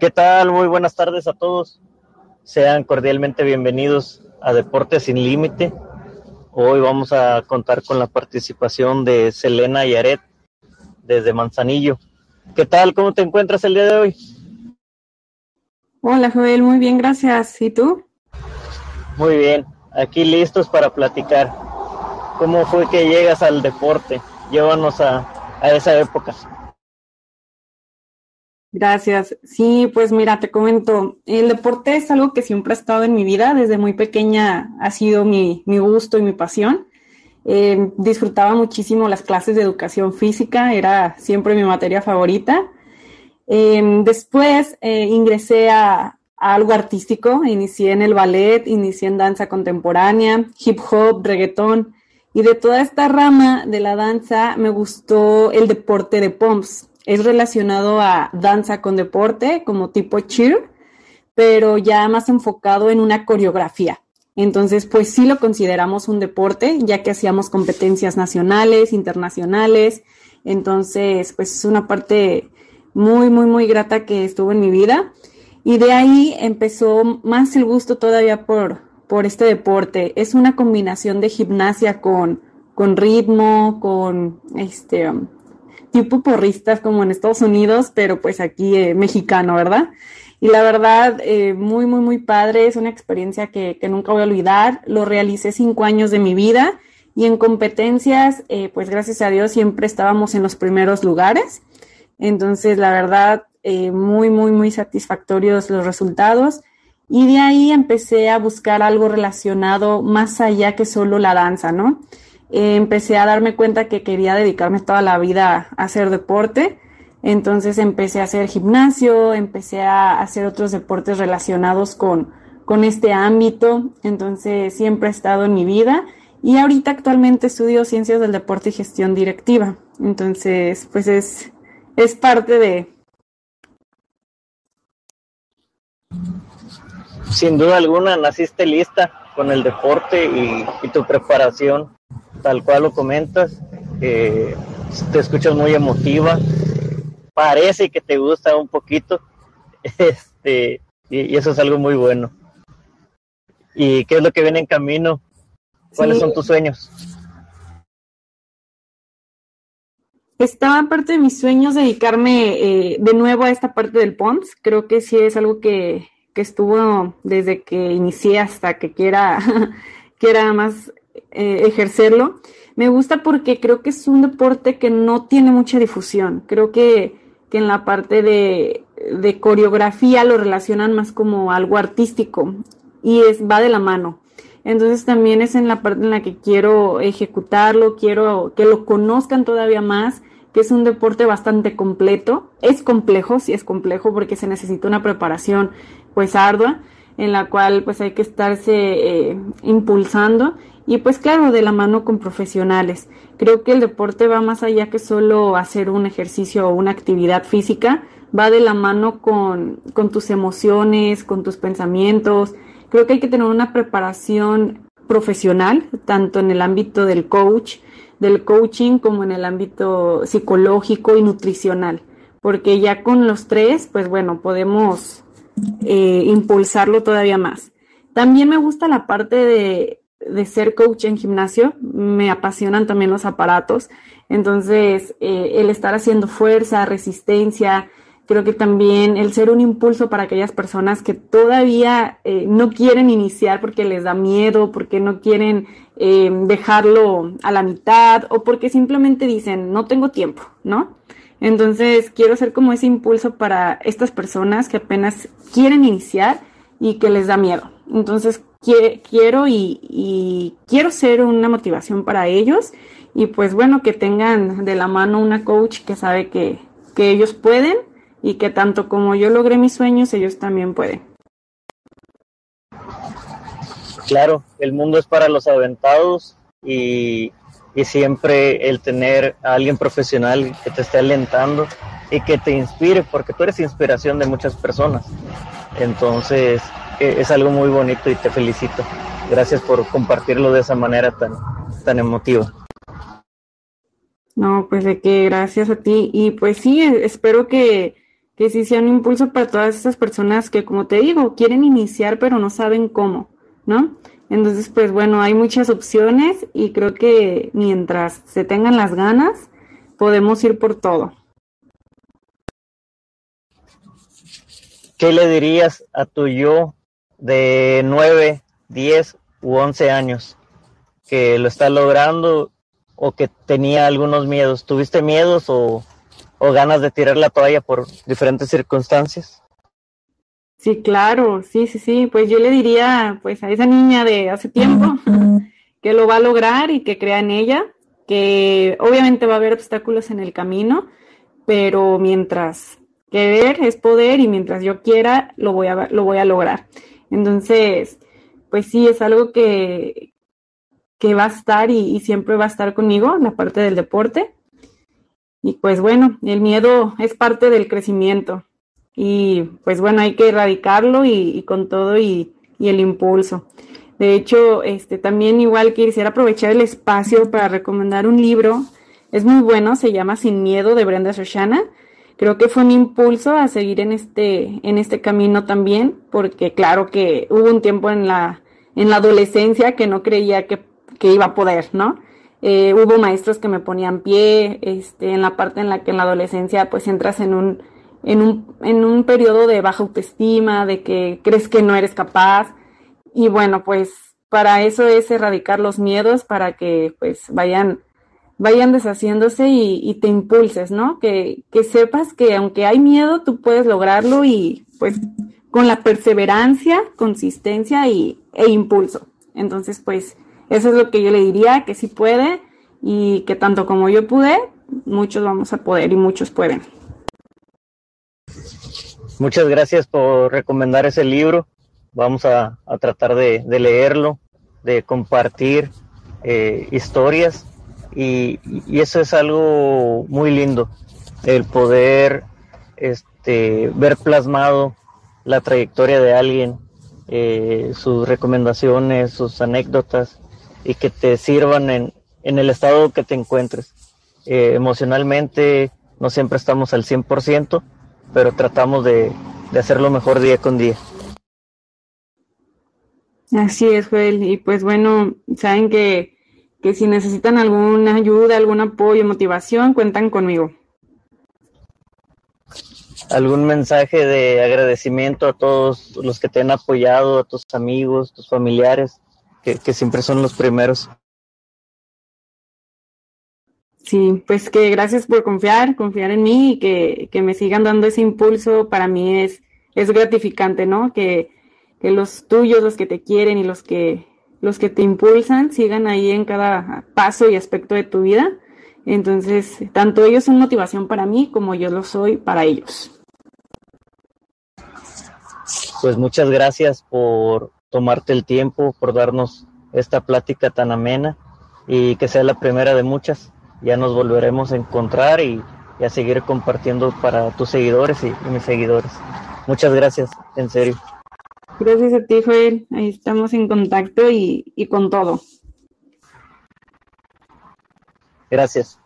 ¿Qué tal? Muy buenas tardes a todos. Sean cordialmente bienvenidos a Deportes sin Límite. Hoy vamos a contar con la participación de Selena Yaret desde Manzanillo. ¿Qué tal? ¿Cómo te encuentras el día de hoy? Hola Joel, muy bien, gracias. ¿Y tú? Muy bien, aquí listos para platicar. ¿Cómo fue que llegas al deporte? Llévanos a, a esa época. Gracias. Sí, pues mira, te comento, el deporte es algo que siempre ha estado en mi vida, desde muy pequeña ha sido mi, mi gusto y mi pasión. Eh, disfrutaba muchísimo las clases de educación física, era siempre mi materia favorita. Eh, después eh, ingresé a, algo artístico, inicié en el ballet, inicié en danza contemporánea, hip hop, reggaetón, y de toda esta rama de la danza me gustó el deporte de POMS, es relacionado a danza con deporte, como tipo cheer, pero ya más enfocado en una coreografía. Entonces, pues sí lo consideramos un deporte, ya que hacíamos competencias nacionales, internacionales. Entonces, pues es una parte muy, muy, muy grata que estuvo en mi vida. Y de ahí empezó más el gusto todavía por, por este deporte. Es una combinación de gimnasia con, con ritmo, con este, tipo porristas como en Estados Unidos, pero pues aquí eh, mexicano, ¿verdad? Y la verdad, eh, muy, muy, muy padre, es una experiencia que, que, nunca voy a olvidar. Lo realicé cinco años de mi vida y en competencias, eh, pues gracias a Dios siempre estábamos en los primeros lugares. Entonces, la verdad, muy, muy, muy satisfactorios los resultados. Y de ahí empecé a buscar algo relacionado más allá que solo la danza, ¿no? Empecé a darme cuenta que quería dedicarme toda la vida a hacer deporte. Entonces empecé a hacer gimnasio, empecé a hacer otros deportes relacionados con, con este ámbito. Entonces siempre ha estado en mi vida. Y ahorita actualmente estudio ciencias del deporte y gestión directiva. Entonces, pues es, es parte de... Sin duda alguna, naciste lista con el deporte y tu preparación tal cual lo comentas, eh, te escuchas muy emotiva, parece que te gusta un poquito, este, y, y, eso es algo muy bueno. ¿Y qué es lo que viene en camino? ¿Cuáles sí. son tus sueños? Estaba parte de mis sueños dedicarme eh, de nuevo a esta parte del POMS. Creo que sí es algo que, que estuvo desde que inicié hasta que quiera, quiera más eh, ejercerlo. Me gusta porque creo que es un deporte que no tiene mucha difusión. Creo que, que en la parte de, de, coreografía lo relacionan más como algo artístico y es, va de la mano. Entonces también es en la parte en la que quiero ejecutarlo, quiero que lo conozcan todavía más, que es un deporte bastante completo. Es complejo, sí es complejo porque se necesita una preparación pues ardua en la cual pues hay que estarse eh, impulsando y pues claro, de la mano con profesionales. Creo que el deporte va más allá que solo hacer un ejercicio o una actividad física, va de la mano con, con tus emociones, con tus pensamientos. Creo que hay que tener una preparación profesional, tanto en el ámbito del coach, del coaching, como en el ámbito psicológico y nutricional, porque ya con los tres, pues bueno, podemos eh, impulsarlo todavía más. También me gusta la parte de de ser coach en gimnasio, me apasionan también los aparatos. Entonces, eh, el estar haciendo fuerza, resistencia, creo que también el ser un impulso para aquellas personas que todavía eh, no quieren iniciar porque les da miedo, porque no quieren dejarlo a la mitad o porque simplemente dicen, no tengo tiempo, ¿no? Entonces, quiero ser como ese impulso para estas personas que apenas quieren iniciar y que les da miedo. Entonces, quiero y, y, quiero ser una motivación para ellos y pues bueno, que tengan de la mano una coach que sabe que, que ellos pueden y que tanto como yo logré mis sueños, ellos también pueden. Claro, el mundo es para los aventados y, y siempre el tener a alguien profesional que te esté alentando y que te inspire, porque tú eres inspiración de muchas personas. Entonces, es algo muy bonito y te felicito. Gracias por compartirlo de esa manera tan, tan emotiva. No, pues de que gracias a ti. Y pues sí, espero que, que sí sea un impulso para todas esas personas que, como te digo, quieren iniciar pero no saben cómo, ¿no? Entonces, pues bueno, hay muchas opciones y creo que mientras se tengan las ganas, podemos ir por todo. ¿Qué le dirías a tu yo de 9, 10 u 11 años que lo está logrando o que tenía algunos miedos? ¿Tuviste miedos o, o ganas de tirar la toalla por diferentes circunstancias? Sí, claro, sí, sí, sí. Pues yo le diría, pues a esa niña de hace tiempo, que lo va a lograr y que crea en ella, que obviamente va a haber obstáculos en el camino, pero mientras querer es poder y mientras yo quiera lo voy a, lo voy a lograr. Entonces, pues sí, es algo que, que va a estar y, y siempre va a estar conmigo, la parte del deporte. Y pues bueno, el miedo es parte del crecimiento y pues bueno, hay que erradicarlo y, con todo y, el impulso. De hecho, este también igual quisiera aprovechar el espacio para recomendar un libro. Es muy bueno, se llama Sin Miedo de Brenda Shoshana. Creo que fue un impulso a seguir en este, en este camino también, porque claro que hubo un tiempo en la, en la adolescencia que no creía que, que iba a poder, ¿no? Eh, hubo maestros que me ponían pie, este, en la parte en la que en la adolescencia pues entras en un, en un, en un periodo de baja autoestima, de que crees que no eres capaz. Y bueno, pues para eso es erradicar los miedos, para que pues vayan, vayan deshaciéndose y, te impulses, ¿no? Que, que sepas que aunque hay miedo, tú puedes lograrlo y pues con la perseverancia, consistencia y, e impulso. Entonces, pues eso es lo que yo le diría, que sí puede y que tanto como yo pude, muchos vamos a poder y muchos pueden. Muchas gracias por recomendar ese libro. Vamos a, tratar de, leerlo, de compartir eh, historias y, eso es algo muy lindo, el poder este, ver plasmado la trayectoria de alguien, eh, sus recomendaciones, sus anécdotas y que te sirvan en, el estado que te encuentres. Eh, emocionalmente no siempre estamos al 100%, pero tratamos de, hacerlo mejor día con día. Así es, Joel. Y pues bueno, saben que, que si necesitan alguna ayuda, algún apoyo, motivación, cuentan conmigo. ¿Algún mensaje de agradecimiento a todos los que te han apoyado, a tus amigos, tus familiares, que, que siempre son los primeros? Sí, pues que gracias por confiar, confiar en mí y que, que me sigan dando ese impulso. Para mí es, es gratificante, ¿no? Que, que los tuyos, los que te quieren y los que, los que te impulsan sigan ahí en cada paso y aspecto de tu vida. Entonces, tanto ellos son motivación para mí como yo lo soy para ellos. Pues muchas gracias por tomarte el tiempo, por darnos esta plática tan amena y que sea la primera de muchas ya nos volveremos a encontrar y, a seguir compartiendo para tus seguidores y, mis seguidores. Muchas gracias, en serio. Gracias a ti, Joel. Ahí estamos en contacto y, y con todo. Gracias.